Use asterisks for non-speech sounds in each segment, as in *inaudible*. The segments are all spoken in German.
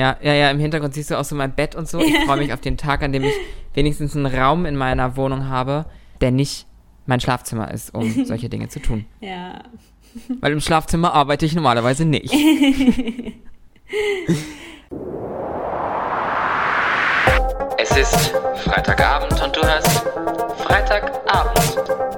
Ja, ja, ja, im Hintergrund siehst du auch so mein Bett und so. Ich *laughs* freue mich auf den Tag, an dem ich wenigstens einen Raum in meiner Wohnung habe, der nicht mein Schlafzimmer ist, um *laughs* solche Dinge zu tun. Ja. Weil im Schlafzimmer arbeite ich normalerweise nicht. *laughs* es ist Freitagabend und du hast Freitagabend.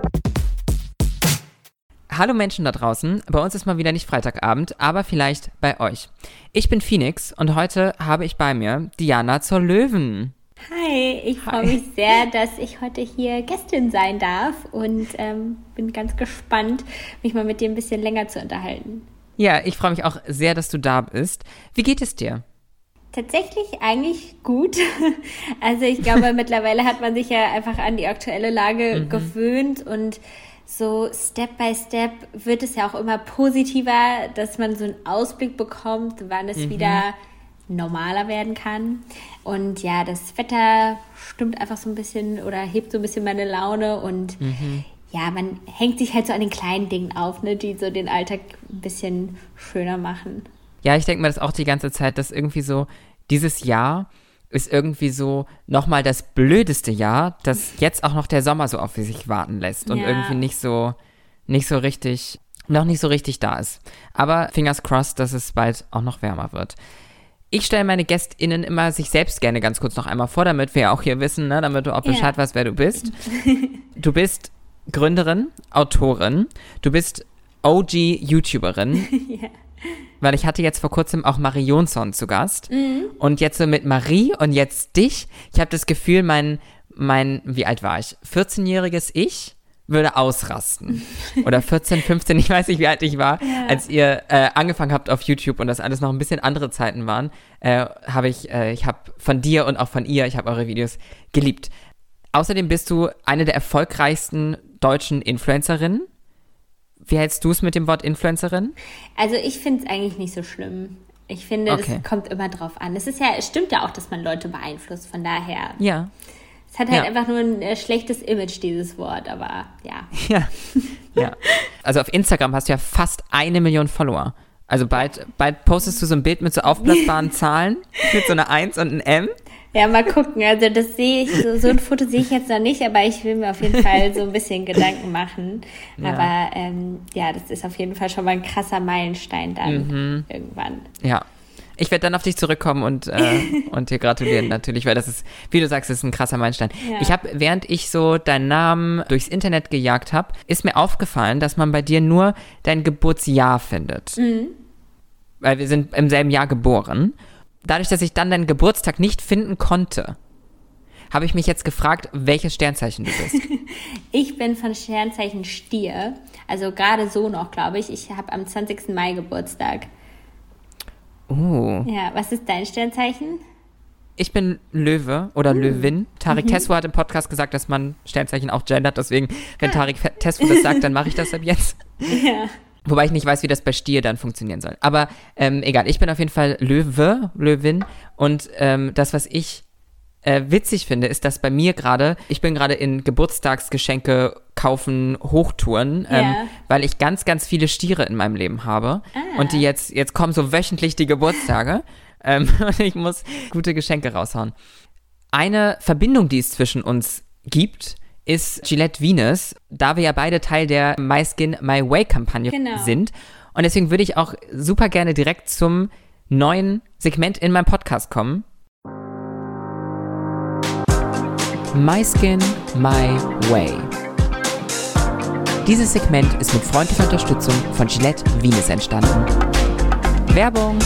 Hallo Menschen da draußen. Bei uns ist mal wieder nicht Freitagabend, aber vielleicht bei euch. Ich bin Phoenix und heute habe ich bei mir Diana zur Löwen. Hi, ich freue mich sehr, dass ich heute hier Gästin sein darf und ähm, bin ganz gespannt, mich mal mit dir ein bisschen länger zu unterhalten. Ja, ich freue mich auch sehr, dass du da bist. Wie geht es dir? Tatsächlich eigentlich gut. *laughs* Also ich glaube, *laughs* mittlerweile hat man sich ja einfach an die aktuelle Lage mhm. gewöhnt und so Step by Step wird es ja auch immer positiver, dass man so einen Ausblick bekommt, wann es mhm. wieder normaler werden kann. Und ja, das Wetter stimmt einfach so ein bisschen oder hebt so ein bisschen meine Laune und mhm. ja, man hängt sich halt so an den kleinen Dingen auf, ne, die so den Alltag ein bisschen schöner machen. Ja, ich denke mir das auch die ganze Zeit, dass irgendwie so dieses Jahr ist irgendwie so nochmal das blödeste Jahr, dass jetzt auch noch der Sommer so auf sich warten lässt und ja. irgendwie nicht so, nicht so richtig, noch nicht so richtig da ist. Aber fingers crossed, dass es bald auch noch wärmer wird. Ich stelle meine GästInnen immer sich selbst gerne ganz kurz noch einmal vor, damit wir auch hier wissen, ne, damit du auch Bescheid ja. weißt, wer du bist. *laughs* Du bist Gründerin, Autorin, du bist OG-YouTuberin. *laughs* ja. Weil ich hatte jetzt vor kurzem auch Marie Jonsson zu Gast. Mhm. Und jetzt so mit Marie und jetzt dich. Ich habe das Gefühl, mein, mein, wie alt war ich? 14-jähriges Ich würde ausrasten. *laughs* Oder 14, 15, ich weiß nicht, wie alt ich war, ja. als ihr äh, angefangen habt auf YouTube und das alles noch ein bisschen andere Zeiten waren, äh, habe ich, äh, ich habe von dir und auch von ihr, ich habe eure Videos geliebt. Außerdem bist du eine der erfolgreichsten deutschen Influencerinnen. Wie hältst du es mit dem Wort Influencerin? Also ich finde es eigentlich nicht so schlimm. Ich finde, okay. es kommt immer drauf an. Es ist ja, es stimmt ja auch, dass man Leute beeinflusst, von daher. Ja. Es hat halt ja. einfach nur ein äh, schlechtes Image, dieses Wort, aber ja. *laughs* Ja. ja. Also auf Instagram hast du ja fast eine Million Follower. Also bald, bald postest du so ein Bild mit so aufblasbaren *laughs* Zahlen, mit so einer 1 und einem M. Ja, mal gucken. Also das sehe ich, so, so ein Foto sehe ich jetzt noch nicht, aber ich will mir auf jeden Fall so ein bisschen Gedanken machen. Ja. Aber ähm, ja, das ist auf jeden Fall schon mal ein krasser Meilenstein dann mhm. irgendwann. Ja. Ich werde dann auf dich zurückkommen und, äh, *laughs* und dir gratulieren natürlich, weil das ist, wie du sagst, ist ein krasser Meilenstein. Ja. Ich habe, während ich so deinen Namen durchs Internet gejagt habe, ist mir aufgefallen, dass man bei dir nur dein Geburtsjahr findet. Mhm. Weil wir sind im selben Jahr geboren. Dadurch, dass ich dann deinen Geburtstag nicht finden konnte, habe ich mich jetzt gefragt, welches Sternzeichen du bist. *laughs* ich bin von Sternzeichen Stier. Also gerade so noch, glaube ich. Ich habe am 20. Mai Geburtstag. Oh. Ja, was ist dein Sternzeichen? Ich bin Löwe oder uh. Löwin. Tarik mhm. Tesfu hat im Podcast gesagt, dass man Sternzeichen auch gendert. Deswegen, wenn ah. Tarik Tesfu das sagt, dann mache ich das ab jetzt. *laughs* Ja. Wobei ich nicht weiß, wie das bei Stier dann funktionieren soll. Aber ähm, egal, ich bin auf jeden Fall Löwe, Löwin. Und ähm, das, was ich äh, witzig finde, ist, dass bei mir gerade, ich bin gerade in Geburtstagsgeschenke kaufen Hochtouren, ähm, yeah. weil ich ganz, ganz viele Stiere in meinem Leben habe. Ah. Und die jetzt, jetzt kommen so wöchentlich die Geburtstage. *laughs* ähm, *laughs* und ich muss gute Geschenke raushauen. Eine Verbindung, die es zwischen uns gibt, ist Gillette Venus, da wir ja beide Teil der My Skin My Way Kampagne genau. sind. Und deswegen würde ich auch super gerne direkt zum neuen Segment in meinem Podcast kommen. My Skin, My Way. Dieses Segment ist mit freundlicher Unterstützung von Gillette Venus entstanden. Werbung!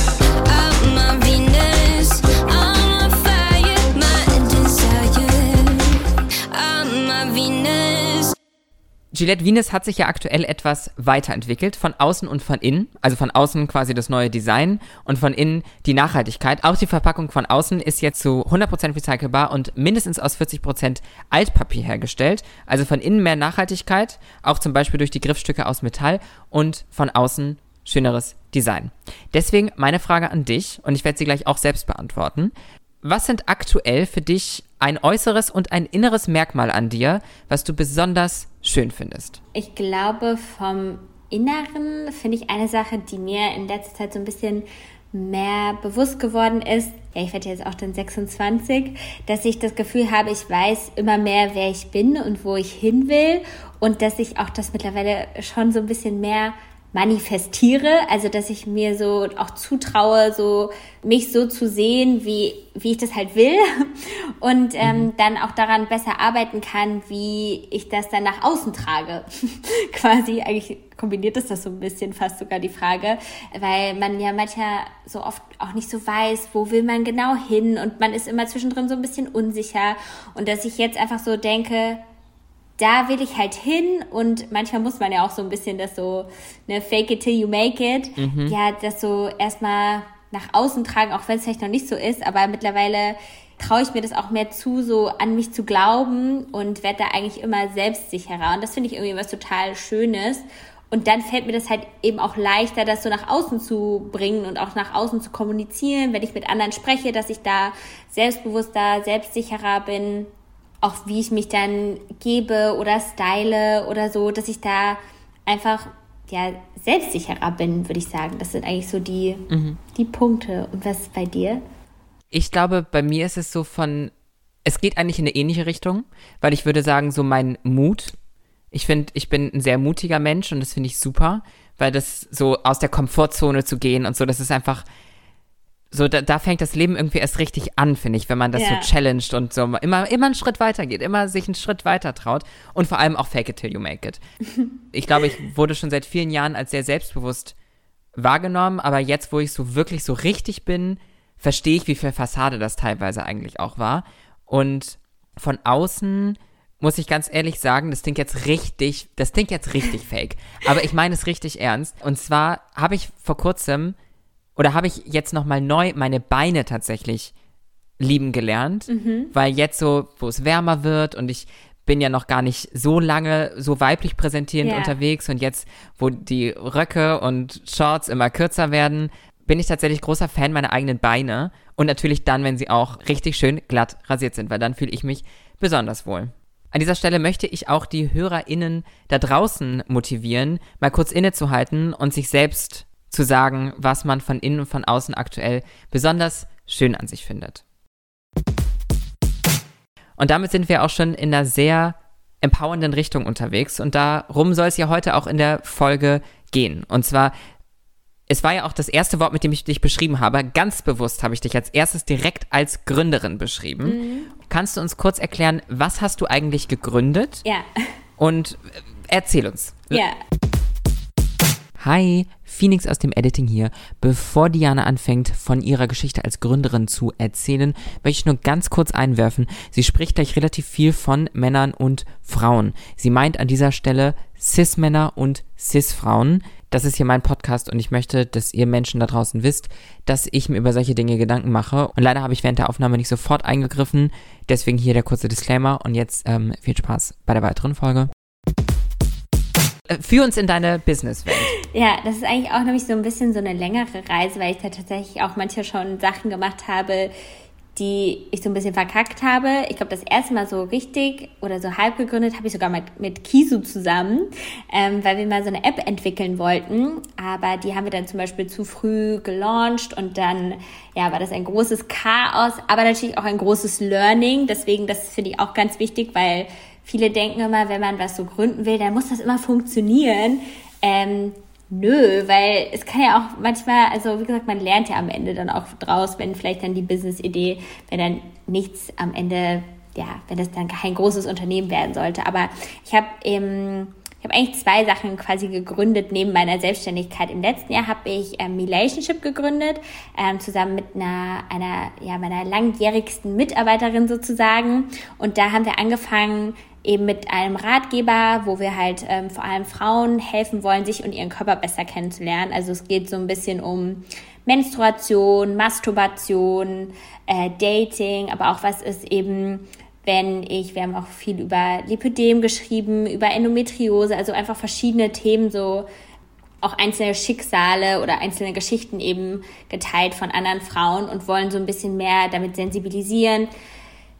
Gillette Venus hat sich ja aktuell etwas weiterentwickelt, von außen und von innen. Also von außen quasi das neue Design und von innen die Nachhaltigkeit. Auch die Verpackung von außen ist jetzt zu 100% recycelbar und mindestens aus 40% Altpapier hergestellt. Also von innen mehr Nachhaltigkeit, auch zum Beispiel durch die Griffstücke aus Metall und von außen schöneres Design. Deswegen meine Frage an dich und ich werde sie gleich auch selbst beantworten. Was sind aktuell für dich ein äußeres und ein inneres Merkmal an dir, was du besonders schön findest? Ich glaube, vom Inneren finde ich eine Sache, die mir in letzter Zeit so ein bisschen mehr bewusst geworden ist, ja, ich werde jetzt auch dann 26, dass ich das Gefühl habe, ich weiß immer mehr, wer ich bin und wo ich hin will und dass ich auch das mittlerweile schon so ein bisschen mehr manifestiere, also dass ich mir so auch zutraue, so mich so zu sehen, wie, wie ich das halt will *laughs* und ähm, mhm. dann auch daran besser arbeiten kann, wie ich das dann nach außen trage. *laughs* Quasi, eigentlich kombiniert ist das so ein bisschen fast sogar die Frage, weil man ja manchmal so oft auch nicht so weiß, wo will man genau hin und man ist immer zwischendrin so ein bisschen unsicher und dass ich jetzt einfach so denke, da will ich halt hin und manchmal muss man ja auch so ein bisschen das so, ne, fake it till you make it, mhm. ja, das so erstmal nach außen tragen, auch wenn es vielleicht noch nicht so ist, aber mittlerweile traue ich mir das auch mehr zu, so an mich zu glauben und werde da eigentlich immer selbstsicherer. Und das finde ich irgendwie was total Schönes. Und dann fällt mir das halt eben auch leichter, das so nach außen zu bringen und auch nach außen zu kommunizieren, wenn ich mit anderen spreche, dass ich da selbstbewusster, selbstsicherer bin auch wie ich mich dann gebe oder style oder so, dass ich da einfach ja selbstsicherer bin, würde ich sagen. Das sind eigentlich so die, mhm. die Punkte. Und was bei dir? Ich glaube, bei mir ist es so von, es geht eigentlich in eine ähnliche Richtung, weil ich würde sagen, so mein Mut. Ich finde, ich bin ein sehr mutiger Mensch und das finde ich super, weil das so aus der Komfortzone zu gehen und so, das ist einfach, so, da, da fängt das Leben irgendwie erst richtig an, finde ich, wenn man das ja. so challenged und so immer, immer einen Schritt weiter geht, immer sich einen Schritt weiter traut und vor allem auch fake it till you make it. *laughs* ich glaube, ich wurde schon seit vielen Jahren als sehr selbstbewusst wahrgenommen, aber jetzt, wo ich so wirklich so richtig bin, verstehe ich, wie viel Fassade das teilweise eigentlich auch war. Und von außen muss ich ganz ehrlich sagen, das klingt jetzt richtig, das klingt jetzt richtig fake, aber ich meine es richtig ernst. Und zwar habe ich vor kurzem oder habe ich jetzt nochmal neu meine Beine tatsächlich lieben gelernt, mhm. weil jetzt so, wo es wärmer wird und ich bin ja noch gar nicht so lange so weiblich präsentierend yeah. unterwegs und jetzt, wo die Röcke und Shorts immer kürzer werden, bin ich tatsächlich großer Fan meiner eigenen Beine und natürlich dann, wenn sie auch richtig schön glatt rasiert sind, weil dann fühle ich mich besonders wohl. An dieser Stelle möchte ich auch die HörerInnen da draußen motivieren, mal kurz innezuhalten und sich selbst zu sagen, was man von innen und von außen aktuell besonders schön an sich findet. Und damit sind wir auch schon in einer sehr empowernden Richtung unterwegs und darum soll es ja heute auch in der Folge gehen. Und zwar, es war ja auch das erste Wort, mit dem ich dich beschrieben habe. Ganz bewusst habe ich dich als erstes direkt als Gründerin beschrieben. Mhm. Kannst du uns kurz erklären, was hast du eigentlich gegründet? Ja. Und erzähl uns. Ja. Hi, Phoenix aus dem Editing hier. Bevor Diana anfängt, von ihrer Geschichte als Gründerin zu erzählen, möchte ich nur ganz kurz einwerfen. Sie spricht gleich relativ viel von Männern und Frauen. Sie meint an dieser Stelle Cis-Männer und Cis-Frauen. Das ist hier mein Podcast und ich möchte, dass ihr Menschen da draußen wisst, dass ich mir über solche Dinge Gedanken mache. Und leider habe ich während der Aufnahme nicht sofort eingegriffen. Deswegen hier der kurze Disclaimer und jetzt ähm, viel Spaß bei der weiteren Folge. Äh, führ uns in deine Businesswelt. Ja, das ist eigentlich auch nämlich so ein bisschen so eine längere Reise, weil ich da tatsächlich auch manchmal schon Sachen gemacht habe, die ich so ein bisschen verkackt habe. Ich glaube, das erste Mal so richtig oder so halb gegründet habe ich sogar mit, mit Kisu zusammen, ähm, weil wir mal so eine App entwickeln wollten. Aber die haben wir dann zum Beispiel zu früh gelauncht und dann ja, war das ein großes Chaos, aber natürlich auch ein großes Learning. Deswegen, das finde ich auch ganz wichtig, weil viele denken immer, wenn man was so gründen will, dann muss das immer funktionieren. Ähm, nö, weil es kann ja auch manchmal, also wie gesagt, man lernt ja am Ende dann auch draus, wenn vielleicht dann die Business-Idee, wenn dann nichts am Ende, ja, wenn das dann kein großes Unternehmen werden sollte. Aber ich habe ähm, ich habe eigentlich zwei Sachen quasi gegründet neben meiner Selbstständigkeit. Im letzten Jahr habe ich ähm, Relationship gegründet, ähm, zusammen mit einer, einer ja, meiner langjährigsten Mitarbeiterin sozusagen. Und da haben wir angefangen, eben mit einem Ratgeber, wo wir halt ähm, vor allem Frauen helfen wollen, sich und ihren Körper besser kennenzulernen. Also es geht so ein bisschen um Menstruation, Masturbation, äh, Dating, aber auch was ist eben, wenn ich, wir haben auch viel über Lipödem geschrieben, über Endometriose, also einfach verschiedene Themen, so auch einzelne Schicksale oder einzelne Geschichten eben geteilt von anderen Frauen und wollen so ein bisschen mehr damit sensibilisieren,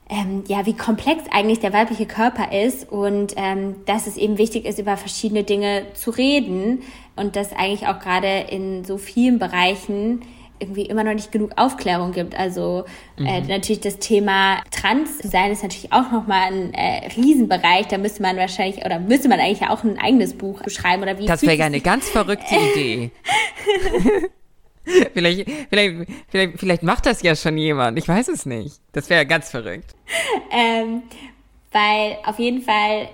ähm, ja, wie komplex eigentlich der weibliche Körper ist und ähm, dass es eben wichtig ist, über verschiedene Dinge zu reden und dass eigentlich auch gerade in so vielen Bereichen irgendwie immer noch nicht genug Aufklärung gibt. Also äh, mhm. natürlich das Thema Trans-Sein ist natürlich auch nochmal ein äh, Riesenbereich. Da müsste man wahrscheinlich, oder müsste man eigentlich auch ein eigenes Buch beschreiben. Oder wie das wäre eine ganz verrückte Idee. *laughs* *laughs* vielleicht, vielleicht, vielleicht, vielleicht macht das ja schon jemand. Ich weiß es nicht. Das wäre ganz verrückt. Ähm, weil auf jeden Fall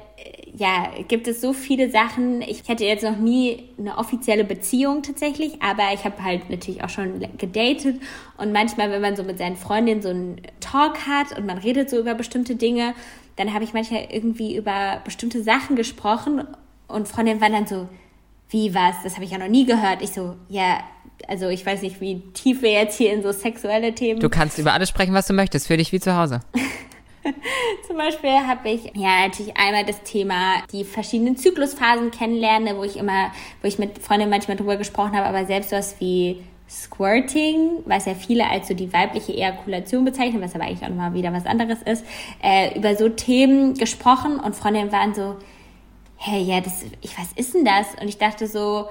ja, gibt es so viele Sachen. Ich hätte jetzt noch nie eine offizielle Beziehung tatsächlich, aber ich habe halt natürlich auch schon gedatet und manchmal, wenn man so mit seinen Freundinnen so einen Talk hat und man redet so über bestimmte Dinge, dann habe ich manchmal irgendwie über bestimmte Sachen gesprochen und Freundinnen waren dann so, wie was? Das habe ich ja noch nie gehört. Ich so, ja, also ich weiß nicht, wie tief wir jetzt hier in so sexuelle Themen. Du kannst über alles sprechen, was du möchtest. Für dich wie zu Hause. *laughs* Zum Beispiel habe ich ja natürlich einmal das Thema die verschiedenen Zyklusphasen kennenlernen, wo ich immer, wo ich mit Freundinnen manchmal drüber gesprochen habe, aber selbst was wie Squirting, was ja viele als so die weibliche Ejakulation bezeichnen, was aber eigentlich auch nochmal wieder was anderes ist, äh, über so Themen gesprochen und Freundinnen waren so, hey, ja, das, ich, was ist denn das? Und ich dachte so,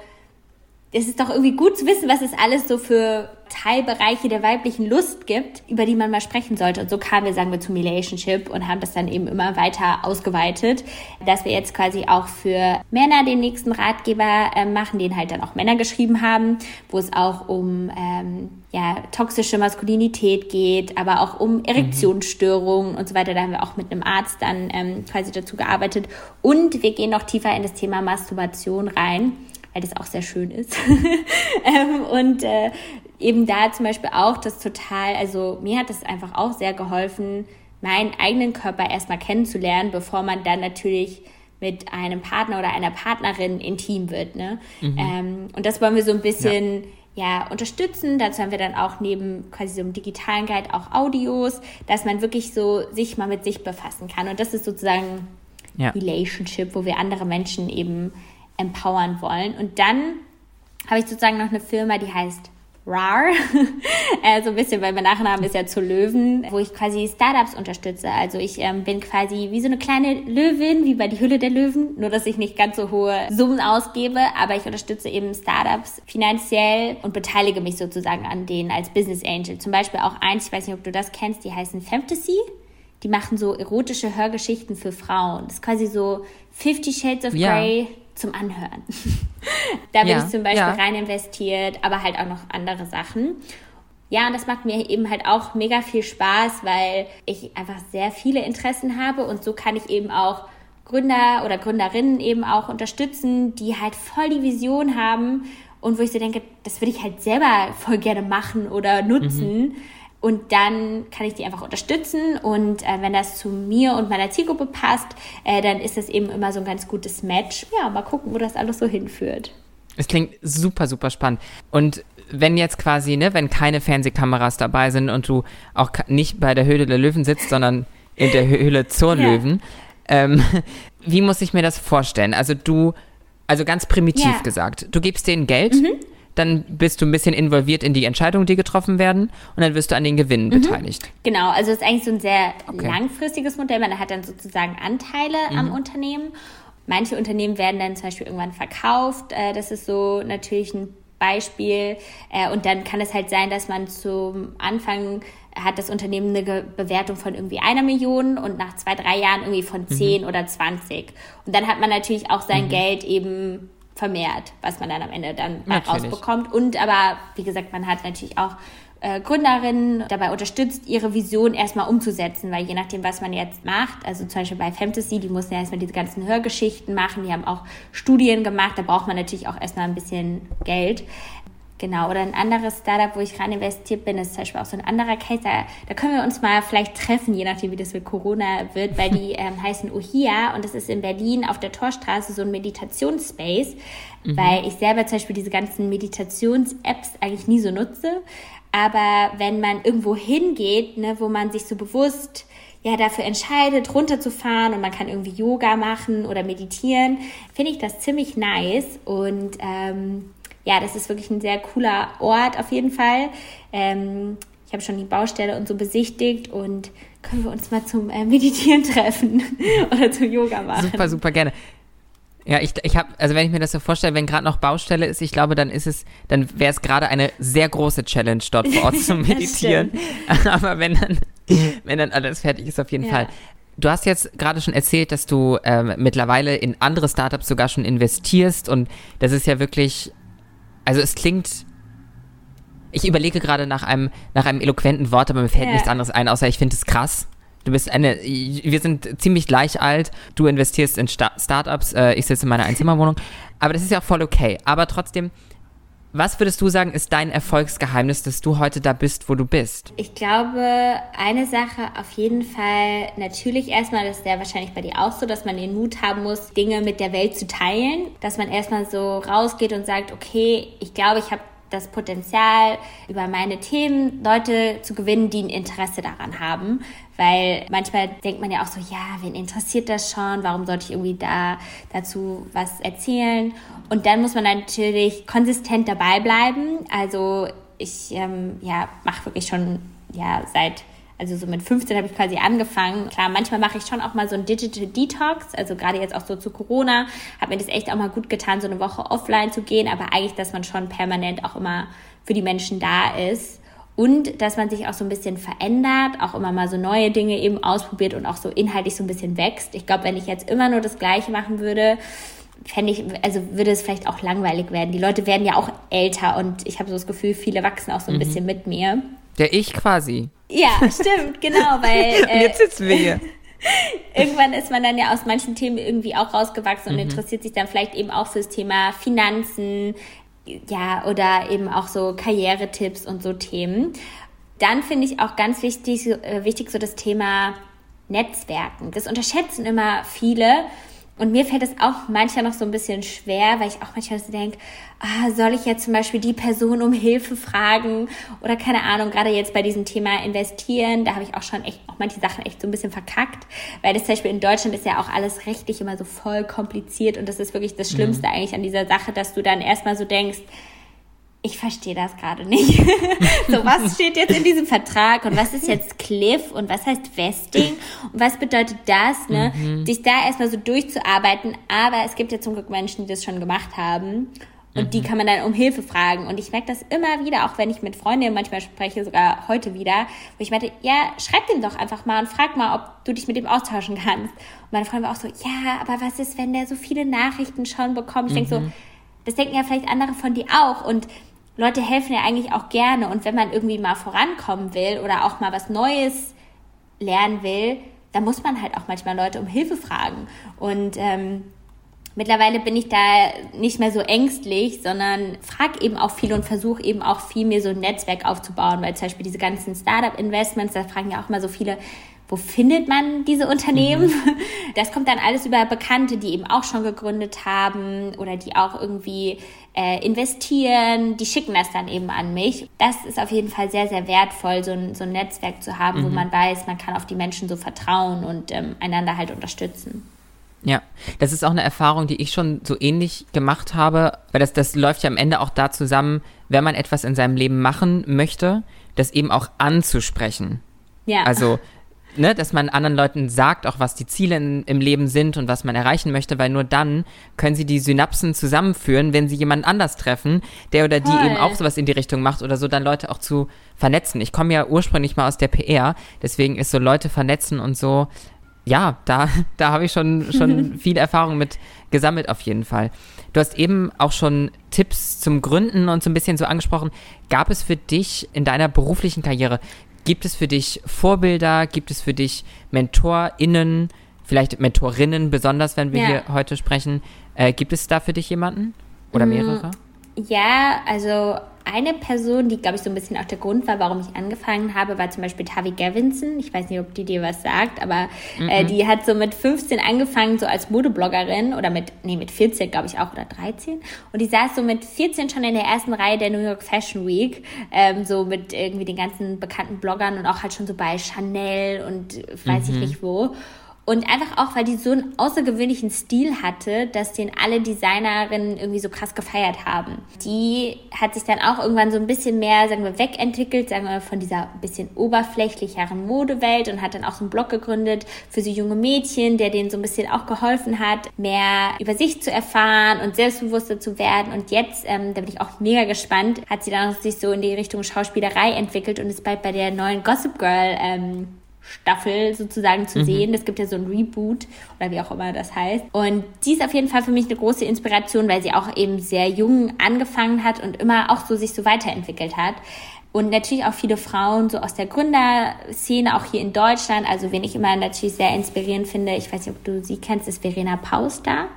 es ist doch irgendwie gut zu wissen, was es alles so für Teilbereiche der weiblichen Lust gibt, über die man mal sprechen sollte. Und so kamen wir, sagen wir, zum Relationship und haben das dann eben immer weiter ausgeweitet, dass wir jetzt quasi auch für Männer den nächsten Ratgeber äh, machen, den halt dann auch Männer geschrieben haben, wo es auch um ähm, ja, toxische Maskulinität geht, aber auch um Erektionsstörungen mhm. und so weiter. Da haben wir auch mit einem Arzt dann ähm, quasi dazu gearbeitet. Und wir gehen noch tiefer in das Thema Masturbation rein weil das auch sehr schön ist. *laughs* ähm, und äh, eben da zum Beispiel auch das total, also mir hat das einfach auch sehr geholfen, meinen eigenen Körper erstmal kennenzulernen, bevor man dann natürlich mit einem Partner oder einer Partnerin intim wird. Ne? Mhm. Ähm, und das wollen wir so ein bisschen ja. ja. unterstützen. Dazu haben wir dann auch neben quasi so einem digitalen Guide auch Audios, dass man wirklich so sich mal mit sich befassen kann. Und das ist sozusagen ja. Relationship, wo wir andere Menschen eben empowern wollen. Und dann habe ich sozusagen noch eine Firma, die heißt RAR, *laughs* äh, so ein bisschen, weil mein Nachname ist ja zu Löwen, wo ich quasi Startups unterstütze. Also ich ähm, bin quasi wie so eine kleine Löwin, wie bei die Hülle der Löwen, nur dass ich nicht ganz so hohe Summen ausgebe, aber ich unterstütze eben Startups finanziell und beteilige mich sozusagen an denen als Business Angel. Zum Beispiel auch eins, ich weiß nicht, ob du das kennst, die heißen Fantasy. Die machen so erotische Hörgeschichten für Frauen. Das ist quasi so Fifty Shades of Grey ja zum Anhören. *laughs* da bin ja, ich zum Beispiel ja. rein investiert, aber halt auch noch andere Sachen. Ja, und das macht mir eben halt auch mega viel Spaß, weil ich einfach sehr viele Interessen habe und so kann ich eben auch Gründer oder Gründerinnen eben auch unterstützen, die halt voll die Vision haben und wo ich so denke, das würde ich halt selber voll gerne machen oder nutzen. Mhm. Und dann kann ich die einfach unterstützen. Und äh, wenn das zu mir und meiner Zielgruppe passt, äh, dann ist das eben immer so ein ganz gutes Match. Ja, mal gucken, wo das alles so hinführt. Es klingt super, super spannend. Und wenn jetzt quasi, ne, wenn keine Fernsehkameras dabei sind und du auch nicht bei der Höhle der Löwen sitzt, sondern in der Höhle zur ja. Löwen, ähm, *laughs* wie muss ich mir das vorstellen? Also du, also ganz primitiv ja. gesagt, du gibst denen Geld. Mhm dann bist du ein bisschen involviert in die Entscheidungen, die getroffen werden und dann wirst du an den Gewinnen mhm. beteiligt. Genau, also es ist eigentlich so ein sehr okay. langfristiges Modell. Man hat dann sozusagen Anteile mhm. am Unternehmen. Manche Unternehmen werden dann zum Beispiel irgendwann verkauft. Äh, das ist so natürlich ein Beispiel. Äh, und dann kann es halt sein, dass man zum Anfang hat das Unternehmen eine Bewertung von irgendwie einer Million und nach zwei, drei Jahren irgendwie von mhm. zehn mhm. oder zwanzig. Und dann hat man natürlich auch sein mhm. Geld eben vermehrt, was man dann am Ende dann rausbekommt. Und aber, wie gesagt, man hat natürlich auch äh, Gründerinnen dabei unterstützt, ihre Vision erstmal umzusetzen, weil je nachdem, was man jetzt macht, also zum Beispiel bei Fantasy, die mussten ja erstmal diese ganzen Hörgeschichten machen, die haben auch Studien gemacht, da braucht man natürlich auch erstmal ein bisschen Geld. Genau, oder ein anderes Startup, wo ich rein investiert bin, ist zum Beispiel auch so ein anderer Case. Da, da können wir uns mal vielleicht treffen, je nachdem, wie das mit Corona wird, weil die *laughs* ähm, heißen Ohia und das ist in Berlin auf der Torstraße so ein Meditationsspace, mhm. weil ich selber zum Beispiel diese ganzen Meditations-Apps eigentlich nie so nutze. Aber wenn man irgendwo hingeht, ne, wo man sich so bewusst ja dafür entscheidet, runterzufahren und man kann irgendwie Yoga machen oder meditieren, finde ich das ziemlich nice und ähm, ja, das ist wirklich ein sehr cooler Ort auf jeden Fall. Ähm, ich habe schon die Baustelle und so besichtigt und können wir uns mal zum äh, Meditieren treffen *laughs* oder zum Yoga machen. Super, super gerne. Ja, ich, ich habe, also wenn ich mir das so vorstelle, wenn gerade noch Baustelle ist, ich glaube, dann ist es, dann wäre es gerade eine sehr große Challenge, dort vor Ort *laughs* zu meditieren. *laughs* Aber wenn dann, wenn dann alles fertig ist, auf jeden ja. Fall. Du hast jetzt gerade schon erzählt, dass du ähm, mittlerweile in andere Startups sogar schon investierst und das ist ja wirklich, also es klingt, ich überlege gerade nach einem, nach einem eloquenten Wort, aber mir fällt ja. nichts anderes ein, außer ich finde es krass. Du bist eine, wir sind ziemlich gleich alt. Du investierst in Sta Startups, äh, ich sitze in meiner Einzimmerwohnung. Aber das ist ja auch voll okay. Aber trotzdem, was würdest du sagen, ist dein Erfolgsgeheimnis, dass du heute da bist, wo du bist? Ich glaube, eine Sache auf jeden Fall, natürlich erstmal, das ist ja wahrscheinlich bei dir auch so, dass man den Mut haben muss, Dinge mit der Welt zu teilen. Dass man erstmal so rausgeht und sagt, okay, ich glaube, ich habe das Potenzial, über meine Themen Leute zu gewinnen, die ein Interesse daran haben. Weil manchmal denkt man ja auch so, ja, wen interessiert das schon? Warum sollte ich irgendwie da dazu was erzählen? Und dann muss man natürlich konsistent dabei bleiben. Also ich ähm, ja, mache wirklich schon ja, seit also so mit 15 habe ich quasi angefangen. Klar, manchmal mache ich schon auch mal so ein Digital Detox. Also gerade jetzt auch so zu Corona hat mir das echt auch mal gut getan, so eine Woche offline zu gehen. Aber eigentlich, dass man schon permanent auch immer für die Menschen da ist. Und dass man sich auch so ein bisschen verändert, auch immer mal so neue Dinge eben ausprobiert und auch so inhaltlich so ein bisschen wächst. Ich glaube, wenn ich jetzt immer nur das Gleiche machen würde, fände ich, also würde es vielleicht auch langweilig werden. Die Leute werden ja auch älter und ich habe so das Gefühl, viele wachsen auch so ein mhm. bisschen mit mir. Der ich quasi. Ja, stimmt, genau, weil. *laughs* Äh, jetzt sitzen wir hier. *laughs* Irgendwann ist man dann ja aus manchen Themen irgendwie auch rausgewachsen und mhm. interessiert sich dann vielleicht eben auch fürs Thema Finanzen, ja, oder eben auch so Karrieretipps und so Themen. Dann finde ich auch ganz wichtig, äh, wichtig so das Thema Netzwerken. Das unterschätzen immer viele. Und mir fällt es auch manchmal noch so ein bisschen schwer, weil ich auch manchmal so denke, ah, soll ich jetzt zum Beispiel die Person um Hilfe fragen oder keine Ahnung, gerade jetzt bei diesem Thema investieren, da habe ich auch schon echt auch manche Sachen echt so ein bisschen verkackt, weil das zum Beispiel in Deutschland ist ja auch alles rechtlich immer so voll kompliziert und das ist wirklich das Schlimmste mhm. eigentlich an dieser Sache, dass du dann erstmal so denkst, ich verstehe das gerade nicht. *laughs* so, was steht jetzt in diesem Vertrag und was ist jetzt Cliff und was heißt Vesting und was bedeutet das, ne? Mhm. Sich da erstmal so durchzuarbeiten, aber es gibt ja zum Glück Menschen, die das schon gemacht haben und mhm. die kann man dann um Hilfe fragen und ich merke das immer wieder, auch wenn ich mit Freundinnen manchmal spreche, sogar heute wieder, wo ich meinte, ja, schreib dem doch einfach mal und frag mal, ob du dich mit ihm austauschen kannst. Und meine Freundin war auch so, ja, aber was ist, wenn der so viele Nachrichten schon bekommt? Ich mhm. denke so, das denken ja vielleicht andere von dir auch und Leute helfen ja eigentlich auch gerne und wenn man irgendwie mal vorankommen will oder auch mal was Neues lernen will, dann muss man halt auch manchmal Leute um Hilfe fragen. Und ähm, mittlerweile bin ich da nicht mehr so ängstlich, sondern frage eben auch viel und versuche eben auch viel mir so ein Netzwerk aufzubauen, weil zum Beispiel diese ganzen Startup-Investments, da fragen ja auch mal so viele, wo findet man diese Unternehmen? Mhm. Das kommt dann alles über Bekannte, die eben auch schon gegründet haben oder die auch irgendwie äh, investieren. Die schicken das dann eben an mich. Das ist auf jeden Fall sehr, sehr wertvoll, so ein, so ein Netzwerk zu haben, mhm. wo man weiß, man kann auf die Menschen so vertrauen und ähm, einander halt unterstützen. Ja, das ist auch eine Erfahrung, die ich schon so ähnlich gemacht habe, weil das, das läuft ja am Ende auch da zusammen, wenn man etwas in seinem Leben machen möchte, das eben auch anzusprechen. Ja. Also ne, dass man anderen Leuten sagt, auch was die Ziele in, im Leben sind und was man erreichen möchte, weil nur dann können sie die Synapsen zusammenführen, wenn sie jemanden anders treffen, der oder die Toll. eben auch sowas in die Richtung macht oder so, dann Leute auch zu vernetzen. Ich komme ja ursprünglich mal aus der PR, deswegen ist so Leute vernetzen und so, ja, da, *laughs* da habe ich schon, schon *laughs* viel Erfahrung mit gesammelt auf jeden Fall. Du hast eben auch schon Tipps zum Gründen und so ein bisschen so angesprochen. Gab es für dich in deiner beruflichen Karriere Gibt es für dich Vorbilder? Gibt es für dich MentorInnen? Vielleicht Mentorinnen, besonders wenn wir ja. hier heute sprechen. Äh, gibt es da für dich jemanden? Oder mm, mehrere? Ja, also eine Person, die, glaube ich, so ein bisschen auch der Grund war, warum ich angefangen habe, war zum Beispiel Tavi Gavinson. Ich weiß nicht, ob die dir was sagt, aber mm -mm. Äh, die hat so mit 15 angefangen, so als Modebloggerin oder mit, nee, mit 14, glaube ich auch, oder 13. Und die saß so mit 14 schon in der ersten Reihe der New York Fashion Week, ähm, so mit irgendwie den ganzen bekannten Bloggern und auch halt schon so bei Chanel und weiß mm -hmm. ich mhm. nicht wo. Und einfach auch, weil die so einen außergewöhnlichen Stil hatte, dass den alle Designerinnen irgendwie so krass gefeiert haben. Die hat sich dann auch irgendwann so ein bisschen mehr, sagen wir, wegentwickelt, sagen wir, von dieser bisschen oberflächlicheren Modewelt und hat dann auch so einen Blog gegründet für so junge Mädchen, der denen so ein bisschen auch geholfen hat, mehr über sich zu erfahren und selbstbewusster zu werden. Und jetzt, ähm, da bin ich auch mega gespannt, hat sie dann sich so in die Richtung Schauspielerei entwickelt und ist bald bei der neuen Gossip Girl ähm, Staffel sozusagen zu mhm. sehen. Es gibt ja so ein Reboot oder wie auch immer das heißt. Und die ist auf jeden Fall für mich eine große Inspiration, weil sie auch eben sehr jung angefangen hat und immer auch so sich so weiterentwickelt hat. Und natürlich auch viele Frauen so aus der Gründerszene, auch hier in Deutschland. Also wen ich immer natürlich sehr inspirierend finde, ich weiß nicht, ob du sie kennst, ist Verena Pauster.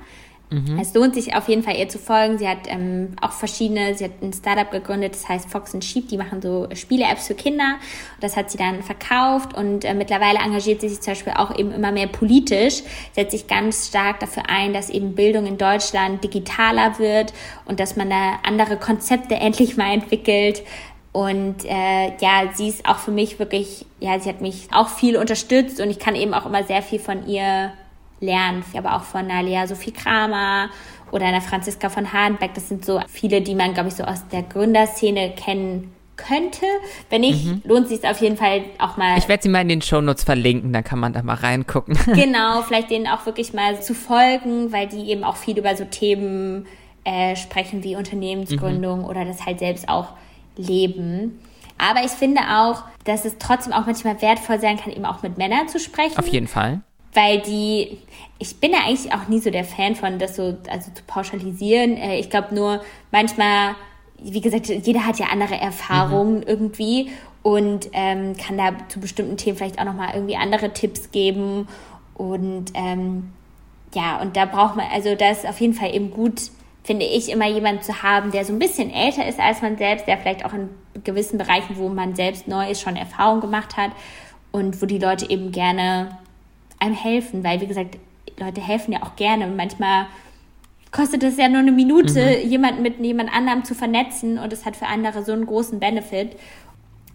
Mhm. Es lohnt sich auf jeden Fall ihr zu folgen. Sie hat ähm, auch verschiedene, sie hat ein Startup gegründet, das heißt Fox and Sheep, die machen so Spiele-Apps für Kinder. Das hat sie dann verkauft und äh, mittlerweile engagiert sie sich zum Beispiel auch eben immer mehr politisch, setzt sich ganz stark dafür ein, dass eben Bildung in Deutschland digitaler wird und dass man da andere Konzepte *laughs* endlich mal entwickelt. Und äh, ja, sie ist auch für mich wirklich, ja, sie hat mich auch viel unterstützt und ich kann eben auch immer sehr viel von ihr lernen, aber auch von einer Lea Sophie Kramer oder einer Franziska von Hardenberg. Das sind so viele, die man, glaube ich, so aus der Gründerszene kennen könnte. Wenn nicht, mhm. lohnt sich auf jeden Fall auch mal. Ich werde sie mal in den Shownotes verlinken, dann kann man da mal reingucken. *laughs* Genau, vielleicht denen auch wirklich mal zu folgen, weil die eben auch viel über so Themen äh, sprechen wie Unternehmensgründung mhm. oder das halt selbst auch leben. Aber ich finde auch, dass es trotzdem auch manchmal wertvoll sein kann, eben auch mit Männern zu sprechen. Auf jeden Fall weil die, ich bin ja eigentlich auch nie so der Fan von, das so, also zu pauschalisieren. Äh, ich glaube nur, manchmal, wie gesagt, jeder hat ja andere Erfahrungen mhm. irgendwie und ähm, kann da zu bestimmten Themen vielleicht auch nochmal irgendwie andere Tipps geben. Und ähm, ja, und da braucht man, also da ist auf jeden Fall eben gut, finde ich, immer jemanden zu haben, der so ein bisschen älter ist als man selbst, der vielleicht auch in gewissen Bereichen, wo man selbst neu ist, schon Erfahrung gemacht hat und wo die Leute eben gerne einem helfen, weil wie gesagt, Leute helfen ja auch gerne und manchmal kostet es ja nur eine Minute, mhm. jemanden mit jemand anderem zu vernetzen und es hat für andere so einen großen Benefit.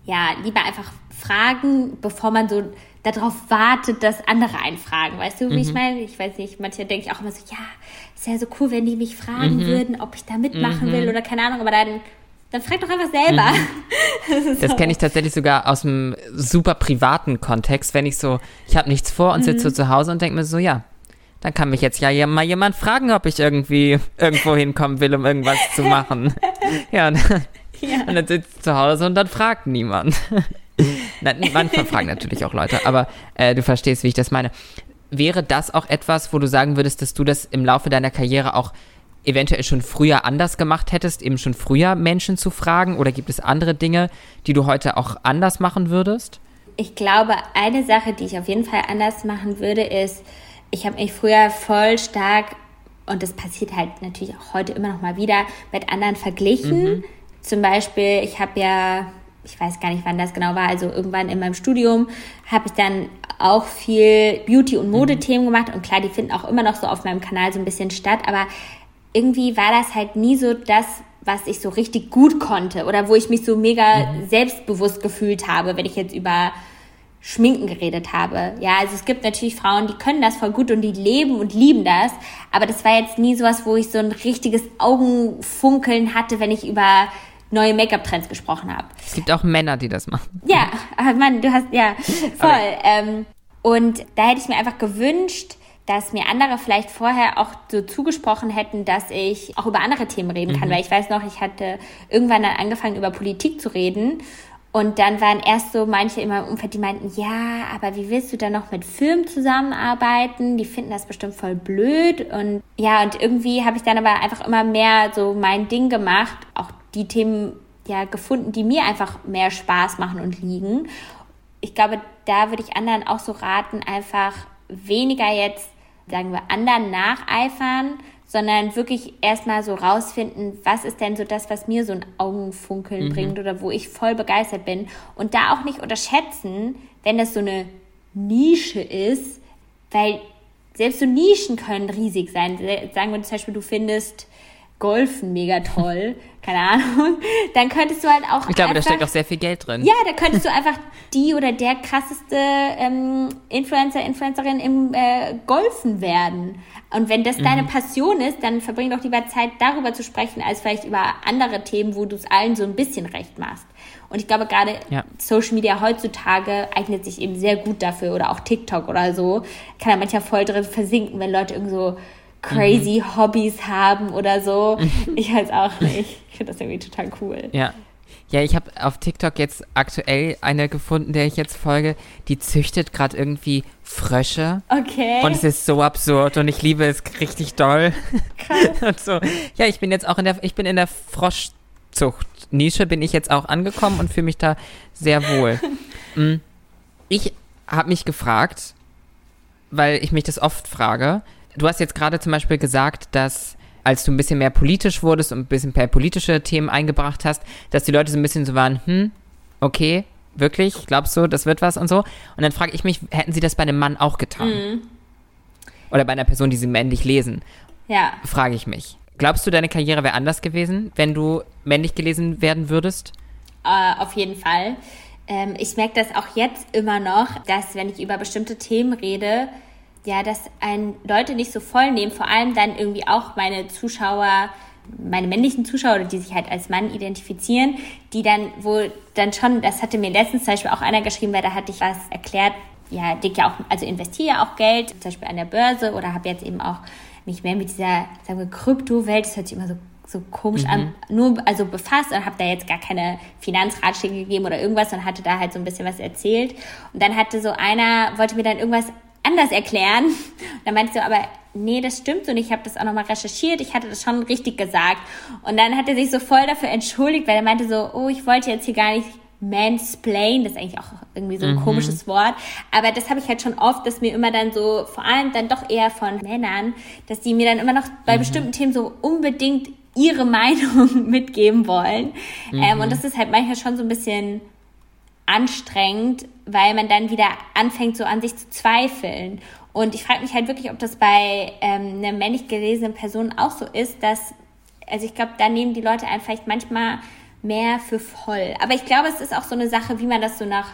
Ja, lieber einfach fragen, bevor man so darauf wartet, dass andere einfragen. Weißt du, wie mhm. ich meine? Ich weiß nicht, manche denke ich auch immer so, ja, ist ja so cool, wenn die mich fragen mhm. würden, ob ich da mitmachen mhm. will oder keine Ahnung, aber dann dann frag doch einfach selber. Mhm. *laughs* Das, das kenne ich tatsächlich sogar aus einem super privaten Kontext, wenn ich so, ich habe nichts vor und sitze mhm. so zu Hause und denke mir so, ja, dann kann mich jetzt ja mal jemand fragen, ob ich irgendwie irgendwo hinkommen will, um irgendwas zu machen. ja, *laughs* und, ja. und dann sitze ich zu Hause und dann fragt niemand. *laughs* Nein, manchmal fragen natürlich auch Leute, aber äh, du verstehst, wie ich das meine. Wäre das auch etwas, wo du sagen würdest, dass du das im Laufe deiner Karriere auch eventuell schon früher anders gemacht hättest, eben schon früher Menschen zu fragen? Oder gibt es andere Dinge, die du heute auch anders machen würdest? Ich glaube, eine Sache, die ich auf jeden Fall anders machen würde, ist, ich habe mich früher voll stark, und das passiert halt natürlich auch heute immer noch mal wieder, mit anderen verglichen. Mhm. Zum Beispiel, ich habe ja, ich weiß gar nicht, wann das genau war, also irgendwann in meinem Studium habe ich dann auch viel Beauty- und mhm. Modethemen mhm. gemacht. Und klar, die finden auch immer noch so auf meinem Kanal so ein bisschen statt, aber irgendwie war das halt nie so das, was ich so richtig gut konnte oder wo ich mich so mega mhm. selbstbewusst gefühlt habe, wenn ich jetzt über Schminken geredet habe. Ja, also es gibt natürlich Frauen, die können das voll gut und die leben und lieben das, aber das war jetzt nie sowas, wo ich so ein richtiges Augenfunkeln hatte, wenn ich über neue Make-up-Trends gesprochen habe. Es gibt auch Männer, die das machen. Ja, *laughs* Mann, du hast, ja, *laughs* voll. Ähm, und da hätte ich mir einfach gewünscht, dass mir andere vielleicht vorher auch so zugesprochen hätten, dass ich auch über andere Themen reden kann. Mhm. Weil ich weiß noch, ich hatte irgendwann dann angefangen, über Politik zu reden. Und dann waren erst so manche in meinem Umfeld, die meinten, ja, aber wie willst du dann noch mit Firmen zusammenarbeiten? Die finden das bestimmt voll blöd. Und ja, und irgendwie habe ich dann aber einfach immer mehr so mein Ding gemacht, auch die Themen ja gefunden, die mir einfach mehr Spaß machen und liegen. Ich glaube, da würde ich anderen auch so raten, einfach weniger jetzt, sagen wir, anderen nacheifern, sondern wirklich erstmal so rausfinden, was ist denn so das, was mir so ein Augenfunkeln mhm. bringt oder wo ich voll begeistert bin. Und da auch nicht unterschätzen, wenn das so eine Nische ist, weil selbst so Nischen können riesig sein. Sagen wir zum Beispiel, du findest Golfen mega toll, keine Ahnung, *laughs* dann könntest du halt auch. Ich glaube, einfach, da steckt auch sehr viel Geld drin. Ja, da könntest du einfach die oder der krasseste ähm, Influencer, Influencerin im äh, Golfen werden. Und wenn das mhm. deine Passion ist, dann verbring doch lieber Zeit, darüber zu sprechen, als vielleicht über andere Themen, wo du es allen so ein bisschen recht machst. Und ich glaube, gerade ja. Social Media heutzutage eignet sich eben sehr gut dafür oder auch TikTok oder so. Kann da manchmal voll drin versinken, wenn Leute irgendwie so crazy mhm. Hobbys haben oder so. *laughs* Ich weiß auch nicht. Ich finde das irgendwie total cool. Ja. Ja, ich habe auf TikTok jetzt aktuell eine gefunden, der ich jetzt folge, die züchtet gerade irgendwie Frösche. Okay. Und es ist so absurd und ich liebe es richtig doll. Krass. *laughs* und so. Ja, ich bin jetzt auch in der, ich bin in der Froschzucht-Nische, bin ich jetzt auch angekommen und fühle mich da sehr wohl. *laughs* Mm. ich habe mich gefragt, weil ich mich das oft frage, du hast jetzt gerade zum Beispiel gesagt, dass als du ein bisschen mehr politisch wurdest und ein bisschen mehr politische Themen eingebracht hast, dass die Leute so ein bisschen so waren, hm, okay, wirklich, glaubst du, das wird was und so? Und dann frage ich mich, hätten sie das bei einem Mann auch getan? Mhm. Oder bei einer Person, die sie männlich lesen? Ja. Frage ich mich. Glaubst du, deine Karriere wäre anders gewesen, wenn du männlich gelesen werden würdest? Uh, auf jeden Fall. Ähm, ich merke das auch jetzt immer noch, dass wenn ich über bestimmte Themen rede, ja, dass ein Leute nicht so voll nehmen, vor allem dann irgendwie auch meine Zuschauer, meine männlichen Zuschauer, die sich halt als Mann identifizieren, die dann wohl dann schon, das hatte mir letztens zum Beispiel auch einer geschrieben, weil da hatte ich was erklärt, ja, dick ja auch, also investiere ja auch Geld, zum Beispiel an der Börse oder habe jetzt eben auch mich mehr mit dieser, sagen wir, Kryptowelt, das hört sich immer so so komisch mhm. an, nur also befasst und habe da jetzt gar keine Finanzratschläge gegeben oder irgendwas und hatte da halt so ein bisschen was erzählt. Und dann hatte so einer, wollte mir dann irgendwas anders erklären. Und dann meinte ich so, aber nee, das stimmt so nicht. Ich habe das auch nochmal recherchiert. Ich hatte das schon richtig gesagt. Und dann hat er sich so voll dafür entschuldigt, weil er meinte so, oh, ich wollte jetzt hier gar nicht mansplain, das ist eigentlich auch irgendwie so ein mhm. komisches Wort, aber das habe ich halt schon oft, dass mir immer dann so, vor allem dann doch eher von Männern, dass die mir dann immer noch bei mhm. bestimmten Themen so unbedingt ihre Meinung *laughs* mitgeben wollen. Mhm. Ähm, und das ist halt manchmal schon so ein bisschen anstrengend, weil man dann wieder anfängt, so an sich zu zweifeln. Und ich frage mich halt wirklich, ob das bei ähm, einer männlich gelesenen Person auch so ist, dass, also ich glaube, da nehmen die Leute einen vielleicht manchmal mehr für voll. Aber ich glaube, es ist auch so eine Sache, wie man das so nach,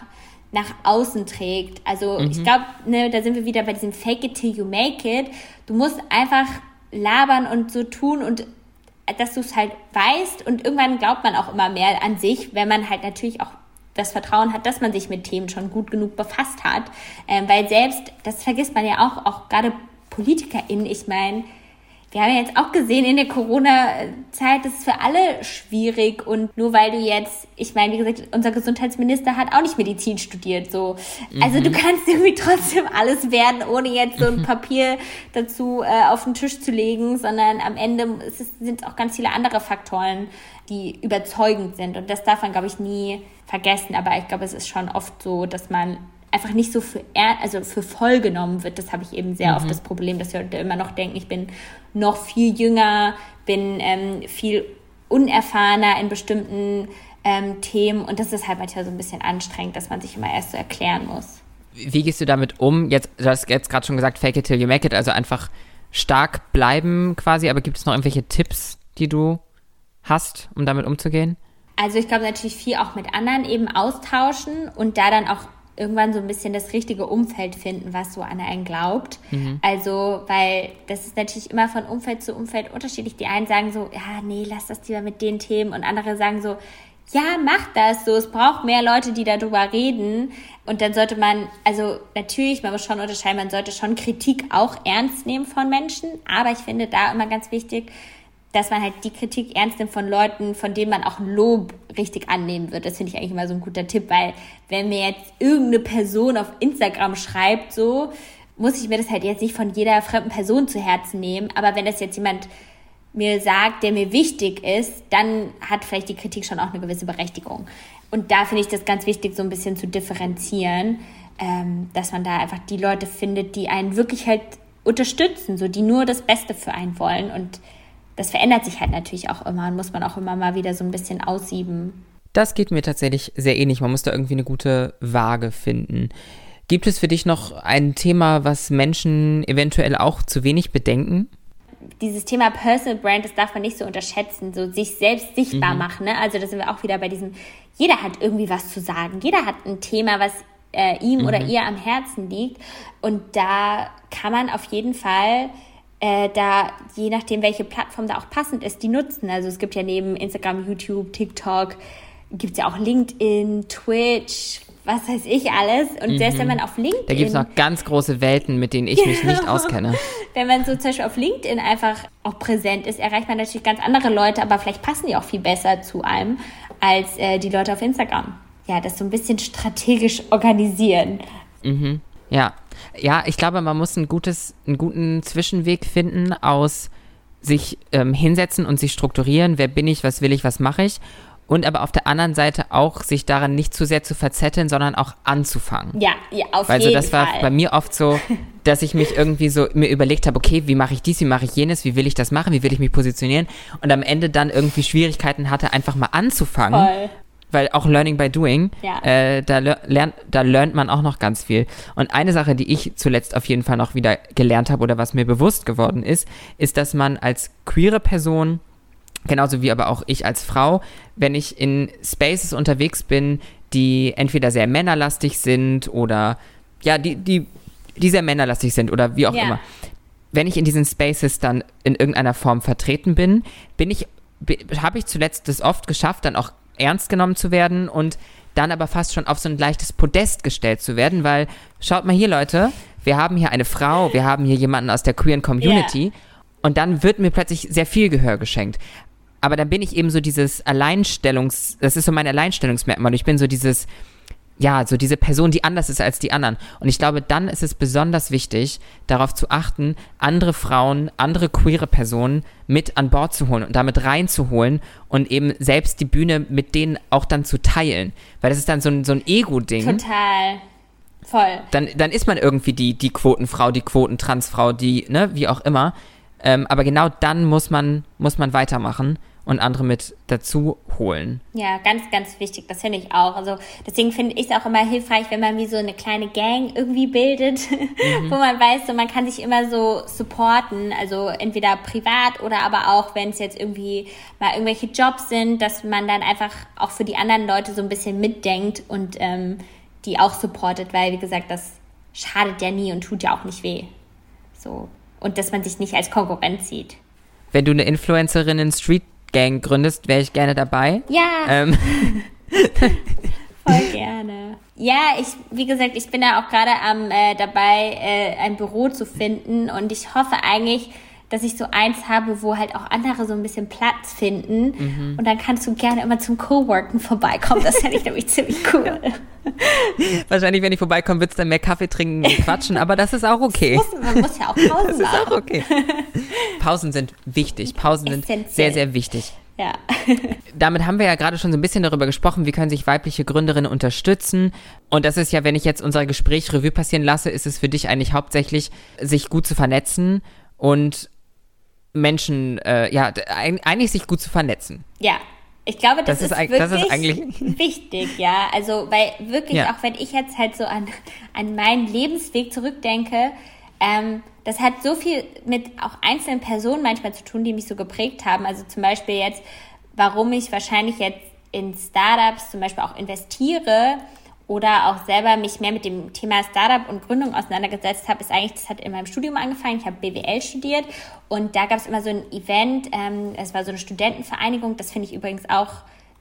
nach außen trägt. Also mhm. ich glaube, ne, da sind wir wieder bei diesem Fake it till you make it. Du musst einfach labern und so tun und dass du es halt weißt und irgendwann glaubt man auch immer mehr an sich, wenn man halt natürlich auch das Vertrauen hat, dass man sich mit Themen schon gut genug befasst hat. Ähm, weil selbst, das vergisst man ja auch, auch gerade PolitikerInnen, ich meine, wir haben ja jetzt auch gesehen in der Corona-Zeit, das ist für alle schwierig und nur weil du jetzt, ich meine, wie gesagt, unser Gesundheitsminister hat auch nicht Medizin studiert, so. Also du mhm. kannst irgendwie trotzdem alles werden, ohne jetzt so ein Papier dazu äh, auf den Tisch zu legen, sondern am Ende sind es auch ganz viele andere Faktoren, die überzeugend sind und das darf man, glaube ich, nie vergessen, aber ich glaube, es ist schon oft so, dass man einfach nicht so für, also für voll genommen wird. Das habe ich eben sehr mhm. oft das Problem, dass Leute immer noch denken, ich bin noch viel jünger, bin ähm, viel unerfahrener in bestimmten ähm, Themen und das ist halt manchmal so ein bisschen anstrengend, dass man sich immer erst so erklären muss. Wie gehst du damit um? Jetzt, du hast jetzt gerade schon gesagt, fake it till you make it, also einfach stark bleiben quasi, aber gibt es noch irgendwelche Tipps, die du hast, um damit umzugehen? Also ich glaube natürlich viel auch mit anderen eben austauschen und da dann auch irgendwann so ein bisschen das richtige Umfeld finden, was so an einen glaubt. Mhm. Also, weil das ist natürlich immer von Umfeld zu Umfeld unterschiedlich. Die einen sagen so, ja, nee, lass das lieber mit den Themen und andere sagen so, ja, mach das so. Es braucht mehr Leute, die darüber reden. Und dann sollte man, also natürlich, man muss schon unterscheiden, man sollte schon Kritik auch ernst nehmen von Menschen. Aber ich finde da immer ganz wichtig, dass man halt die Kritik ernst nimmt von Leuten, von denen man auch Lob richtig annehmen wird. Das finde ich eigentlich immer so ein guter Tipp, weil wenn mir jetzt irgendeine Person auf Instagram schreibt, so, muss ich mir das halt jetzt nicht von jeder fremden Person zu Herzen nehmen. Aber wenn das jetzt jemand mir sagt, der mir wichtig ist, dann hat vielleicht die Kritik schon auch eine gewisse Berechtigung. Und da finde ich das ganz wichtig, so ein bisschen zu differenzieren, ähm, dass man da einfach die Leute findet, die einen wirklich halt unterstützen, so die nur das Beste für einen wollen und das verändert sich halt natürlich auch immer und muss man auch immer mal wieder so ein bisschen aussieben. Das geht mir tatsächlich sehr ähnlich. Man muss da irgendwie eine gute Waage finden. Gibt es für dich noch ein Thema, was Menschen eventuell auch zu wenig bedenken? dieses Thema Personal Brand, das darf man nicht so unterschätzen, so sich selbst sichtbar mhm. machen. Ne? Also da sind wir auch wieder bei diesem, jeder hat irgendwie was zu sagen, jeder hat ein Thema, was äh, ihm mhm. oder ihr am Herzen liegt. Und da kann man auf jeden Fall äh, da, je nachdem, welche Plattform da auch passend ist, die nutzen. Also es gibt ja neben Instagram, YouTube, TikTok, gibt es ja auch LinkedIn, Twitch, was weiß ich alles. Und mhm. selbst wenn man auf LinkedIn. Da gibt es noch ganz große Welten, mit denen ich mich nicht *laughs* auskenne. Wenn man so zum Beispiel auf LinkedIn einfach auch präsent ist, erreicht man natürlich ganz andere Leute, aber vielleicht passen die auch viel besser zu einem als äh, die Leute auf Instagram. Ja, das so ein bisschen strategisch organisieren. Mhm. Ja, ja, ich glaube, man muss ein gutes, einen guten Zwischenweg finden aus sich ähm, hinsetzen und sich strukturieren. Wer bin ich, was will ich, was mache ich? Und aber auf der anderen Seite auch sich daran nicht zu sehr zu verzetteln, sondern auch anzufangen. Ja, ja auf also jeden Fall. Also das war Fall. bei mir oft so, *laughs* dass ich mich irgendwie so mir überlegt habe, okay, wie mache ich dies, wie mache ich jenes, wie will ich das machen, wie will ich mich positionieren und am Ende dann irgendwie Schwierigkeiten hatte, einfach mal anzufangen, Voll weil auch Learning by Doing, ja. äh, da, lernt, da lernt man auch noch ganz viel. Und eine Sache, die ich zuletzt auf jeden Fall noch wieder gelernt habe oder was mir bewusst geworden ist, ist, dass man als queere Person, genauso wie aber auch ich als Frau, wenn ich in Spaces unterwegs bin, die entweder sehr männerlastig sind oder ja, die, die, die sehr männerlastig sind oder wie auch ja. immer. Wenn ich in diesen Spaces dann in irgendeiner Form vertreten bin, bin ich, habe ich zuletzt das oft geschafft, dann auch ernst genommen zu werden und dann aber fast schon auf so ein leichtes Podest gestellt zu werden, weil schaut mal hier, Leute, wir haben hier eine Frau, wir haben hier jemanden aus der queeren Community yeah. und dann wird mir plötzlich sehr viel Gehör geschenkt. Aber dann bin ich eben so dieses Alleinstellungs, das ist so mein Alleinstellungsmerkmal. Ich bin so dieses, ja, so diese Person, die anders ist als die anderen. Und ich glaube, dann ist es besonders wichtig, darauf zu achten, andere Frauen, andere queere Personen mit an Bord zu holen und damit reinzuholen und eben selbst die Bühne mit denen auch dann zu teilen. Weil das ist dann so ein, so ein Ego-Ding. Total. Voll. Dann, dann ist man irgendwie die, die Quotenfrau, die Quotentransfrau, die, ne, wie auch immer. Ähm, aber genau dann muss man, muss man weitermachen und andere mit dazu holen. Ja, ganz, ganz wichtig. Das finde ich auch. Also deswegen finde ich es auch immer hilfreich, wenn man wie so eine kleine Gang irgendwie bildet, *laughs* mhm. wo man weiß, so man kann sich immer so supporten. Also entweder privat oder aber auch, wenn es jetzt irgendwie mal irgendwelche Jobs sind, dass man dann einfach auch für die anderen Leute so ein bisschen mitdenkt und ähm, die auch supportet, weil wie gesagt, das schadet ja nie und tut ja auch nicht weh. So. Und dass man sich nicht als Konkurrent sieht. Wenn du eine Influencerin in Street Gang gründest, wäre ich gerne dabei. Ja. Ähm. *laughs* Voll gerne. Ja, ich, wie gesagt, ich bin ja auch gerade am äh, dabei, äh, ein Büro zu finden und ich hoffe eigentlich, dass ich so eins habe, wo halt auch andere so ein bisschen Platz finden. Mhm. Und dann kannst du gerne immer zum Coworken vorbeikommen. Das fände ich nämlich *laughs* ziemlich cool. Wahrscheinlich, wenn ich vorbeikomme, wird es dann mehr Kaffee trinken und quatschen, aber das ist auch okay. Muss, man muss ja auch *laughs* Pausen machen. Das ist auch okay. Pausen sind wichtig. Pausen sind sehr, sehr wichtig. Ja. *laughs* Damit haben wir ja gerade schon so ein bisschen darüber gesprochen, wie können sich weibliche Gründerinnen unterstützen. Und das ist ja, wenn ich jetzt unser Gespräch Revue passieren lasse, ist es für dich eigentlich hauptsächlich, sich gut zu vernetzen und Menschen, äh, ja, eigentlich sich gut zu vernetzen. Ja, ich glaube, das, das ist, ist, wirklich das ist eigentlich *laughs* wichtig, ja. Also, weil wirklich, ja. auch wenn ich jetzt halt so an, an meinen Lebensweg zurückdenke, ähm, das hat so viel mit auch einzelnen Personen manchmal zu tun, die mich so geprägt haben. Also zum Beispiel jetzt, warum ich wahrscheinlich jetzt in Startups zum Beispiel auch investiere, oder auch selber mich mehr mit dem Thema Startup und Gründung auseinandergesetzt habe, ist eigentlich, das hat in meinem Studium angefangen. Ich habe BWL studiert und da gab es immer so ein Event, ähm, es war so eine Studentenvereinigung, das finde ich übrigens auch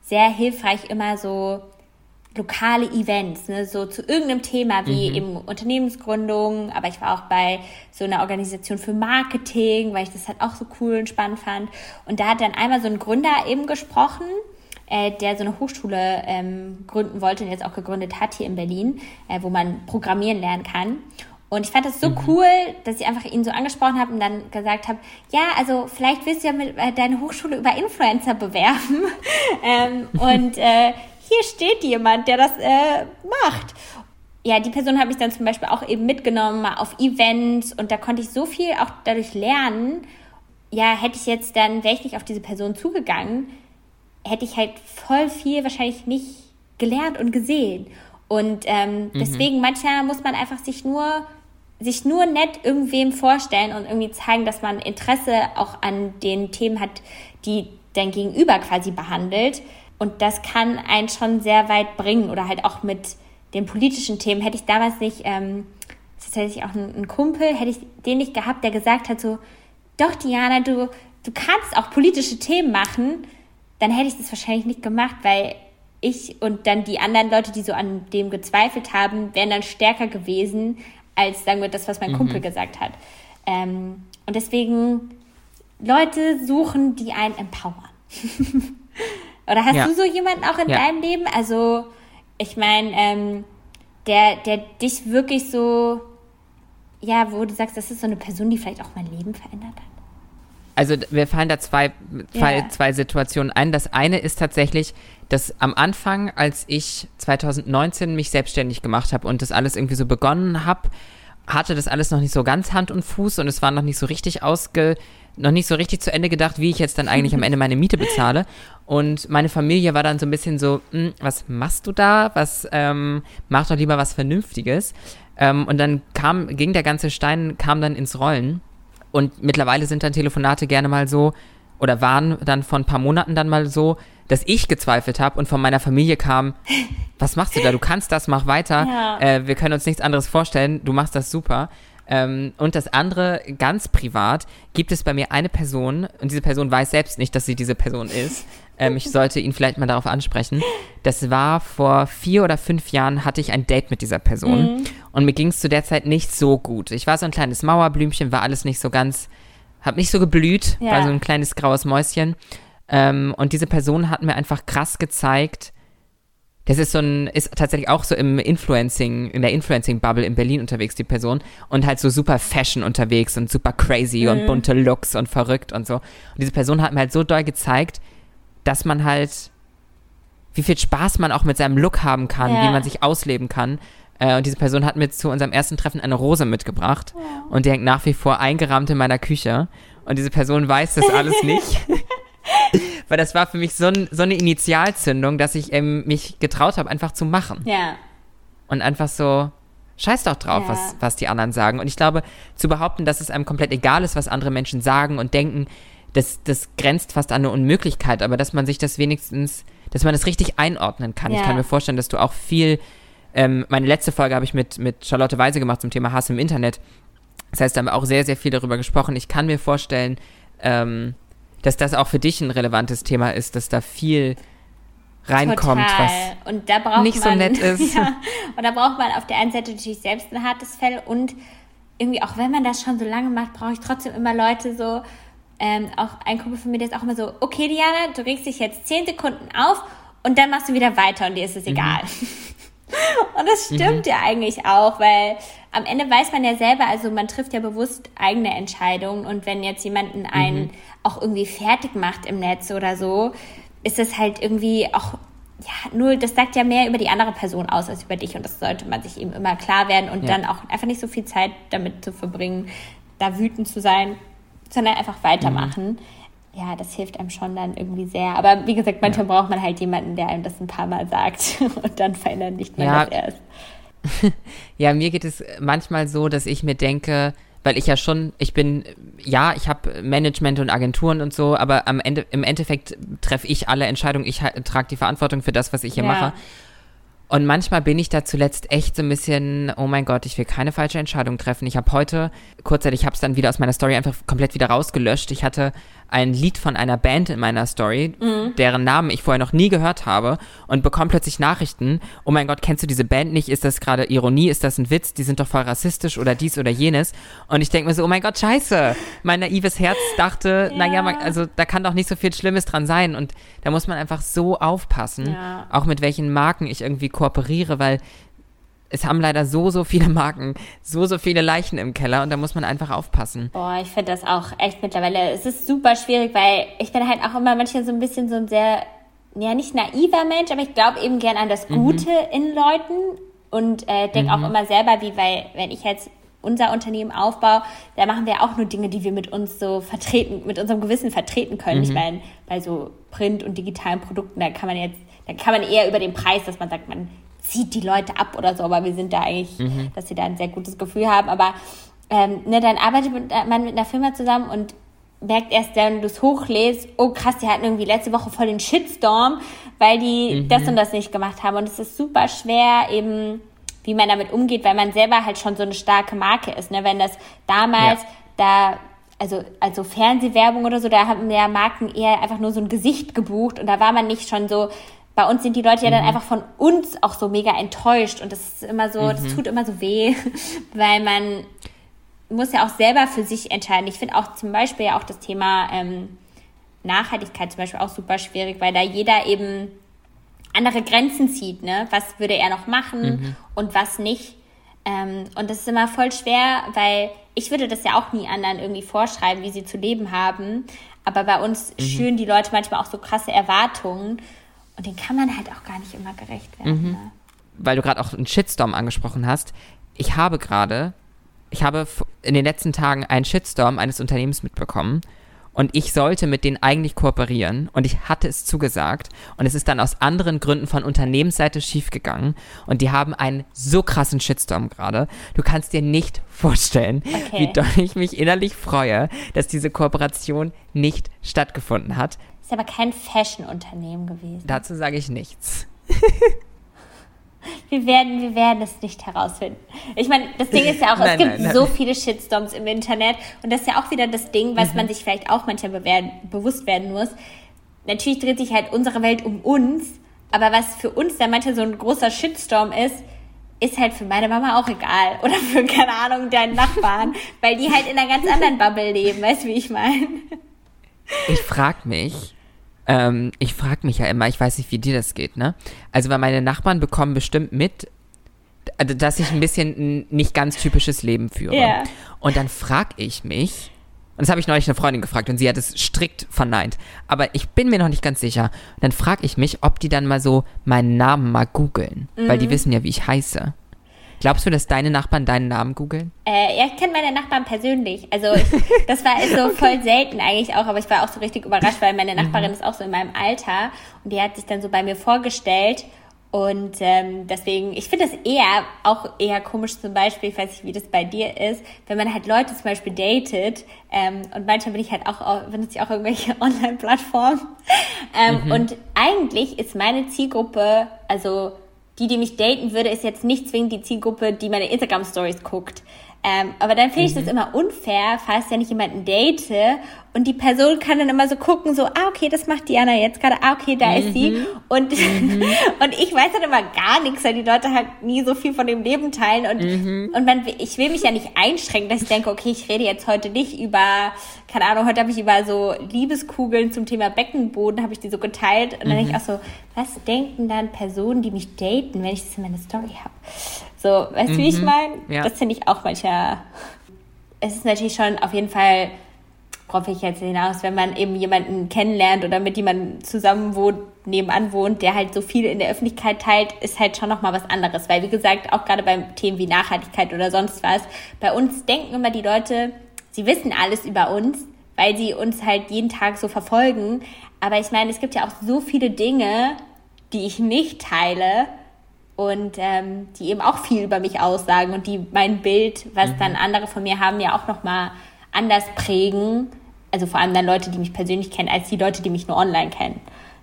sehr hilfreich, immer so lokale Events, ne, so zu irgendeinem Thema wie mhm. eben Unternehmensgründung, aber ich war auch bei so einer Organisation für Marketing, weil ich das halt auch so cool und spannend fand. Und da hat dann einmal so ein Gründer eben gesprochen äh, der so eine Hochschule ähm, gründen wollte und jetzt auch gegründet hat hier in Berlin, äh, wo man programmieren lernen kann. Und ich fand das so mhm. cool, dass ich einfach ihn so angesprochen habe und dann gesagt habe, ja, also vielleicht willst du ja mit äh, deine Hochschule über Influencer bewerben. *laughs* ähm, und äh, hier steht jemand, der das äh, macht. Ja, die Person hat mich dann zum Beispiel auch eben mitgenommen mal auf Events und da konnte ich so viel auch dadurch lernen. Ja, hätte ich jetzt dann, wäre ich nicht auf diese Person zugegangen, hätte ich halt voll viel wahrscheinlich nicht gelernt und gesehen. Und ähm, mhm. deswegen, manchmal muss man einfach sich nur sich nur nett irgendwem vorstellen und irgendwie zeigen, dass man Interesse auch an den Themen hat, die dein Gegenüber quasi behandelt. Und das kann einen schon sehr weit bringen oder halt auch mit den politischen Themen. Hätte ich damals nicht, ähm, tatsächlich auch einen, einen Kumpel, hätte ich den nicht gehabt, der gesagt hat so, doch Diana, du, du kannst auch politische Themen machen, dann hätte ich das wahrscheinlich nicht gemacht, weil ich und dann die anderen Leute, die so an dem gezweifelt haben, wären dann stärker gewesen, als sagen wir das, was mein mhm. Kumpel gesagt hat. Ähm, und deswegen Leute suchen, die einen empowern. *laughs* Oder hast ja. du so jemanden auch in ja. deinem Leben? Also, ich meine, ähm, der, der dich wirklich so, ja, wo du sagst, das ist so eine Person, die vielleicht auch mein Leben verändert hat? Also wir fallen da zwei, zwei, yeah. zwei Situationen ein. Das eine ist tatsächlich, dass am Anfang, als ich 2019 mich selbstständig gemacht habe und das alles irgendwie so begonnen habe, hatte das alles noch nicht so ganz Hand und Fuß und es war noch nicht so richtig ausge, noch nicht so richtig zu Ende gedacht, wie ich jetzt dann eigentlich am Ende meine Miete bezahle. Und meine Familie war dann so ein bisschen so, hm, was machst du da? Was, ähm, mach doch lieber was Vernünftiges. Ähm, und dann kam, ging der ganze Stein, kam dann ins Rollen. Und mittlerweile sind dann Telefonate gerne mal so, oder waren dann vor ein paar Monaten dann mal so, dass ich gezweifelt habe und von meiner Familie kam, *laughs* was machst du da? Du kannst das, mach weiter. Ja. Äh, wir können uns nichts anderes vorstellen. Du machst das super. Ähm, und das andere, ganz privat, gibt es bei mir eine Person, und diese Person weiß selbst nicht, dass sie diese Person ist. Ähm, ich sollte ihn vielleicht mal darauf ansprechen. Das war vor vier oder fünf Jahren, hatte ich ein Date mit dieser Person. Mhm. Und mir ging es zu der Zeit nicht so gut. Ich war so ein kleines Mauerblümchen, war alles nicht so ganz, hab nicht so geblüht, ja. war so ein kleines graues Mäuschen. Ähm, und diese Person hat mir einfach krass gezeigt, das ist so ein, ist tatsächlich auch so im Influencing, in der Influencing-Bubble in Berlin unterwegs, die Person. Und halt so super Fashion unterwegs und super crazy mhm. und bunte Looks und verrückt und so. Und diese Person hat mir halt so doll gezeigt, dass man halt, wie viel Spaß man auch mit seinem Look haben kann, ja. wie man sich ausleben kann. Äh, und diese Person hat mir zu unserem ersten Treffen eine Rose mitgebracht. Ja. Und die hängt nach wie vor eingerahmt in meiner Küche. Und diese Person weiß das alles *laughs* nicht. *laughs* Weil das war für mich so, ein, so eine Initialzündung, dass ich ähm, mich getraut habe, einfach zu machen. Ja. Und einfach so, scheiß doch drauf, ja. was, was die anderen sagen. Und ich glaube, zu behaupten, dass es einem komplett egal ist, was andere Menschen sagen und denken, das, das grenzt fast an eine Unmöglichkeit, aber dass man sich das wenigstens, dass man das richtig einordnen kann. Ja. Ich kann mir vorstellen, dass du auch viel, ähm, meine letzte Folge habe ich mit, mit Charlotte Weise gemacht zum Thema Hass im Internet. Das heißt, da haben wir auch sehr, sehr viel darüber gesprochen. Ich kann mir vorstellen, ähm, dass das auch für dich ein relevantes Thema ist, dass da viel reinkommt, Total. was und da braucht nicht man, so nett *laughs* ist. Ja, und da braucht man auf der einen Seite natürlich selbst ein hartes Fell und irgendwie, auch wenn man das schon so lange macht, brauche ich trotzdem immer Leute so, ähm, auch ein Kumpel von mir, der ist auch immer so, okay Diana, du regst dich jetzt zehn Sekunden auf und dann machst du wieder weiter und dir ist es mhm. egal. *laughs* und das stimmt mhm. ja eigentlich auch, weil am Ende weiß man ja selber, also man trifft ja bewusst eigene Entscheidungen und wenn jetzt jemanden einen mhm. auch irgendwie fertig macht im Netz oder so, ist das halt irgendwie auch ja, nur das sagt ja mehr über die andere Person aus als über dich und das sollte man sich eben immer klar werden und ja. dann auch einfach nicht so viel Zeit damit zu verbringen, da wütend zu sein, sondern einfach weitermachen. Mhm. Ja, das hilft einem schon dann irgendwie sehr. Aber wie gesagt, manchmal ja. braucht man halt jemanden, der einem das ein paar Mal sagt *laughs* und dann verändert nicht man ja. das erst. *laughs* ja, mir geht es manchmal so, dass ich mir denke, weil ich ja schon, ich bin, ja, ich habe Management und Agenturen und so, aber am Ende, im Endeffekt treffe ich alle Entscheidungen, ich trage die Verantwortung für das, was ich hier ja. mache. Und manchmal bin ich da zuletzt echt so ein bisschen, oh mein Gott, ich will keine falsche Entscheidung treffen. Ich habe heute, kurzzeitig, ich habe es dann wieder aus meiner Story einfach komplett wieder rausgelöscht. Ich hatte ein Lied von einer Band in meiner Story, mhm. deren Namen ich vorher noch nie gehört habe und bekomme plötzlich Nachrichten, oh mein Gott, kennst du diese Band nicht? Ist das gerade Ironie? Ist das ein Witz? Die sind doch voll rassistisch oder dies oder jenes. Und ich denke mir so, oh mein Gott, scheiße. Mein naives Herz dachte, ja. naja, also da kann doch nicht so viel Schlimmes dran sein. Und da muss man einfach so aufpassen, ja. auch mit welchen Marken ich irgendwie kooperiere, weil es haben leider so, so viele Marken, so, so viele Leichen im Keller und da muss man einfach aufpassen. Boah, ich finde das auch echt mittlerweile, es ist super schwierig, weil ich bin halt auch immer manchmal so ein bisschen so ein sehr, ja, nicht naiver Mensch, aber ich glaube eben gern an das mhm. Gute mhm. in Leuten und äh, denke mhm. auch immer selber, wie, weil, wenn ich jetzt unser Unternehmen aufbaue, da machen wir auch nur Dinge, die wir mit uns so vertreten, mit unserem Gewissen vertreten können. Mhm. Ich meine, bei so Print- und digitalen Produkten, da kann man jetzt, da kann man eher über den Preis, dass man sagt, man zieht die Leute ab oder so, aber wir sind da eigentlich, mhm. dass sie da ein sehr gutes Gefühl haben. Aber ähm, ne, dann arbeitet man mit einer Firma zusammen und merkt erst, wenn du es hochlädst, oh krass, die hatten irgendwie letzte Woche voll den Shitstorm, weil die mhm. das und das nicht gemacht haben. Und es ist super schwer, eben, wie man damit umgeht, weil man selber halt schon so eine starke Marke ist. Ne? Wenn das damals ja. da, also, also Fernsehwerbung oder so, da haben ja Marken eher einfach nur so ein Gesicht gebucht und da war man nicht schon so, bei uns sind die Leute ja dann mhm. einfach von uns auch so mega enttäuscht und das ist immer so, mhm. das tut immer so weh, *laughs* weil man muss ja auch selber für sich entscheiden. Ich finde auch zum Beispiel ja auch das Thema ähm, Nachhaltigkeit zum Beispiel auch super schwierig, weil da jeder eben andere Grenzen zieht, ne? Was würde er noch machen mhm. und was nicht. Ähm, und das ist immer voll schwer, weil ich würde das ja auch nie anderen irgendwie vorschreiben, wie sie zu leben haben. Aber bei uns mhm. schüren die Leute manchmal auch so krasse Erwartungen und denen kann man halt auch gar nicht immer gerecht werden. Mhm. Ne? Weil du gerade auch einen Shitstorm angesprochen hast. Ich habe gerade ich habe in den letzten Tagen einen Shitstorm eines Unternehmens mitbekommen und ich sollte mit denen eigentlich kooperieren und ich hatte es zugesagt und es ist dann aus anderen Gründen von Unternehmensseite schiefgegangen und die haben einen so krassen Shitstorm gerade. Du kannst dir nicht vorstellen, okay. wie doll ich mich innerlich freue, dass diese Kooperation nicht stattgefunden hat. Ist aber kein Fashion-Unternehmen gewesen. Dazu sage ich nichts. *laughs* wir werden, wir werden es nicht herausfinden. Ich meine, das Ding ist ja auch, nein, es gibt nein, so viele Shitstorms im Internet und das ist ja auch wieder das Ding, was mhm. man sich vielleicht auch manchmal bewusst werden muss. Natürlich dreht sich halt unsere Welt um uns, aber was für uns dann manchmal so ein großer Shitstorm ist, ist halt für meine Mama auch egal. *laughs* Oder für, keine Ahnung, deinen Nachbarn, *laughs* weil die halt in einer ganz anderen Bubble leben, weißt du, wie ich meine? Ich frag mich, ähm, ich frage mich ja immer, ich weiß nicht, wie dir das geht, ne? Also, weil meine Nachbarn bekommen bestimmt mit, dass ich ein bisschen ein nicht ganz typisches Leben führe. Yeah. Und dann frage ich mich, und das habe ich neulich eine Freundin gefragt und sie hat es strikt verneint. Aber ich bin mir noch nicht ganz sicher. Und dann frage ich mich, ob die dann mal so meinen Namen mal googeln. Mhm. Weil die mhm. wissen ja, wie ich heiße. Glaubst du, dass deine Nachbarn deinen Namen googeln? Äh, ja, ich kenne meine Nachbarn persönlich. Also ich, das war *laughs* so okay. voll selten eigentlich auch, aber ich war auch so richtig überrascht, weil meine Nachbarin mhm. ist auch so in meinem Alter und die hat sich dann so bei mir vorgestellt. Und ähm, deswegen, ich finde das eher, auch eher komisch zum Beispiel, ich weiß nicht, wie das bei dir ist, wenn man halt Leute zum Beispiel datet ähm, und manchmal bin ich halt auch, benutze ich auch irgendwelche *laughs* Online-Plattformen. ähm, mhm. Und eigentlich ist meine Zielgruppe, also die, die mich daten würde, ist jetzt nicht zwingend die Zielgruppe, die meine Instagram-Stories guckt. Ähm, aber dann finde ich mhm. das immer unfair, falls ja nicht jemanden date und die Person kann dann immer so gucken, so, ah, okay, das macht Diana jetzt gerade, ah, okay, da mhm. ist sie. Mhm. Und, *laughs* mhm. und ich weiß dann immer gar nichts, weil die Leute halt nie so viel von dem Leben teilen. Und, mhm. und man, ich will mich ja nicht einschränken, dass ich denke, okay, ich rede jetzt heute nicht über, keine Ahnung, heute habe ich über so Liebeskugeln zum Thema Beckenboden, habe ich die so geteilt. Und dann denke ich mhm. auch so, was denken dann Personen, die mich daten, wenn ich das in meiner Story habe? So, weißt du, wie ich meine? Ja. Das finde ich auch manchmal. Es ist natürlich schon auf jeden Fall worauf ich jetzt hinaus, wenn man eben jemanden kennenlernt oder mit jemandem zusammen wohnt, nebenan wohnt, der halt so viel in der Öffentlichkeit teilt, ist halt schon nochmal was anderes. Weil, wie gesagt, auch gerade beim Themen wie Nachhaltigkeit oder sonst was, bei uns denken immer die Leute, sie wissen alles über uns, weil sie uns halt jeden Tag so verfolgen. Aber ich meine, es gibt ja auch so viele Dinge, die ich nicht teile und ähm, die eben auch viel über mich aussagen und die mein Bild, was mhm. dann andere von mir haben, ja auch nochmal anders prägen. Also vor allem dann Leute, die mich persönlich kennen, als die Leute, die mich nur online kennen.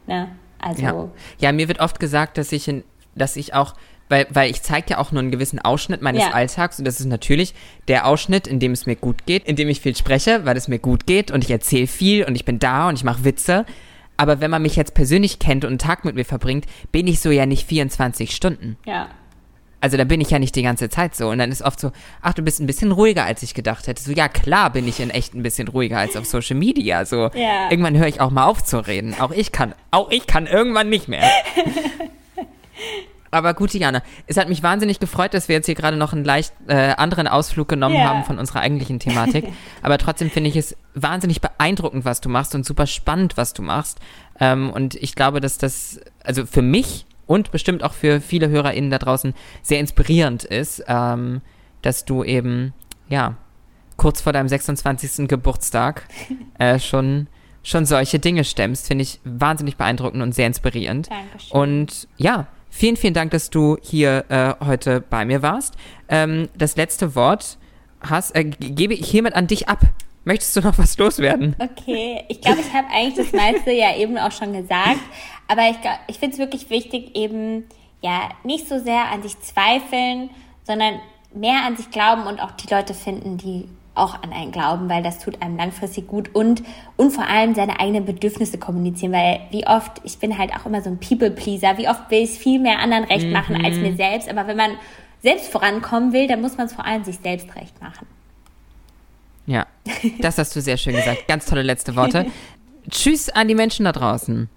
Ne? Also ja. ja, mir wird oft gesagt, dass ich, in, dass ich auch weil, weil ich zeige ja auch nur einen gewissen Ausschnitt meines ja. Alltags und das ist natürlich der Ausschnitt, in dem es mir gut geht, in dem ich viel spreche, weil es mir gut geht und ich erzähle viel und ich bin da und ich mache Witze. Aber wenn man mich jetzt persönlich kennt und einen Tag mit mir verbringt, bin ich so ja nicht 24 Stunden. Ja. Also da bin ich ja nicht die ganze Zeit so. Und dann ist oft so, ach, du bist ein bisschen ruhiger, als ich gedacht hätte. So, ja, klar bin ich in echt ein bisschen ruhiger als auf Social Media. So, *laughs* ja. irgendwann höre ich auch mal auf zu reden. Auch ich kann, auch ich kann irgendwann nicht mehr. *laughs* Aber gut, Jana, es hat mich wahnsinnig gefreut, dass wir jetzt hier gerade noch einen leicht äh, anderen Ausflug genommen yeah. haben von unserer eigentlichen Thematik. *laughs* Aber trotzdem finde ich es wahnsinnig beeindruckend, was du machst und super spannend, was du machst. Ähm, und ich glaube, dass das, also für mich und bestimmt auch für viele HörerInnen da draußen sehr inspirierend ist, ähm, dass du eben, ja, kurz vor deinem 26. Geburtstag *laughs* äh, schon, schon solche Dinge stemmst. Finde ich wahnsinnig beeindruckend und sehr inspirierend. Dankeschön. Und ja, vielen, vielen Dank, dass du hier äh, heute bei mir warst. Ähm, das letzte Wort hast, äh, gebe ich hiermit an dich ab. Möchtest du noch was loswerden? Okay, ich glaube, ich habe eigentlich das meiste ja eben auch schon gesagt, aber ich, ich finde es wirklich wichtig, eben ja nicht so sehr an sich zweifeln, sondern mehr an sich glauben und auch die Leute finden, die auch an einen glauben, weil das tut einem langfristig gut und, und vor allem seine eigenen Bedürfnisse kommunizieren, weil wie oft, ich bin halt auch immer so ein People-Pleaser, wie oft will ich es viel mehr anderen recht machen mhm. als mir selbst, aber wenn man selbst vorankommen will, dann muss man es vor allem sich selbst recht machen. Ja, das hast du sehr schön gesagt. Ganz tolle letzte Worte. *laughs* Tschüss an die Menschen da draußen.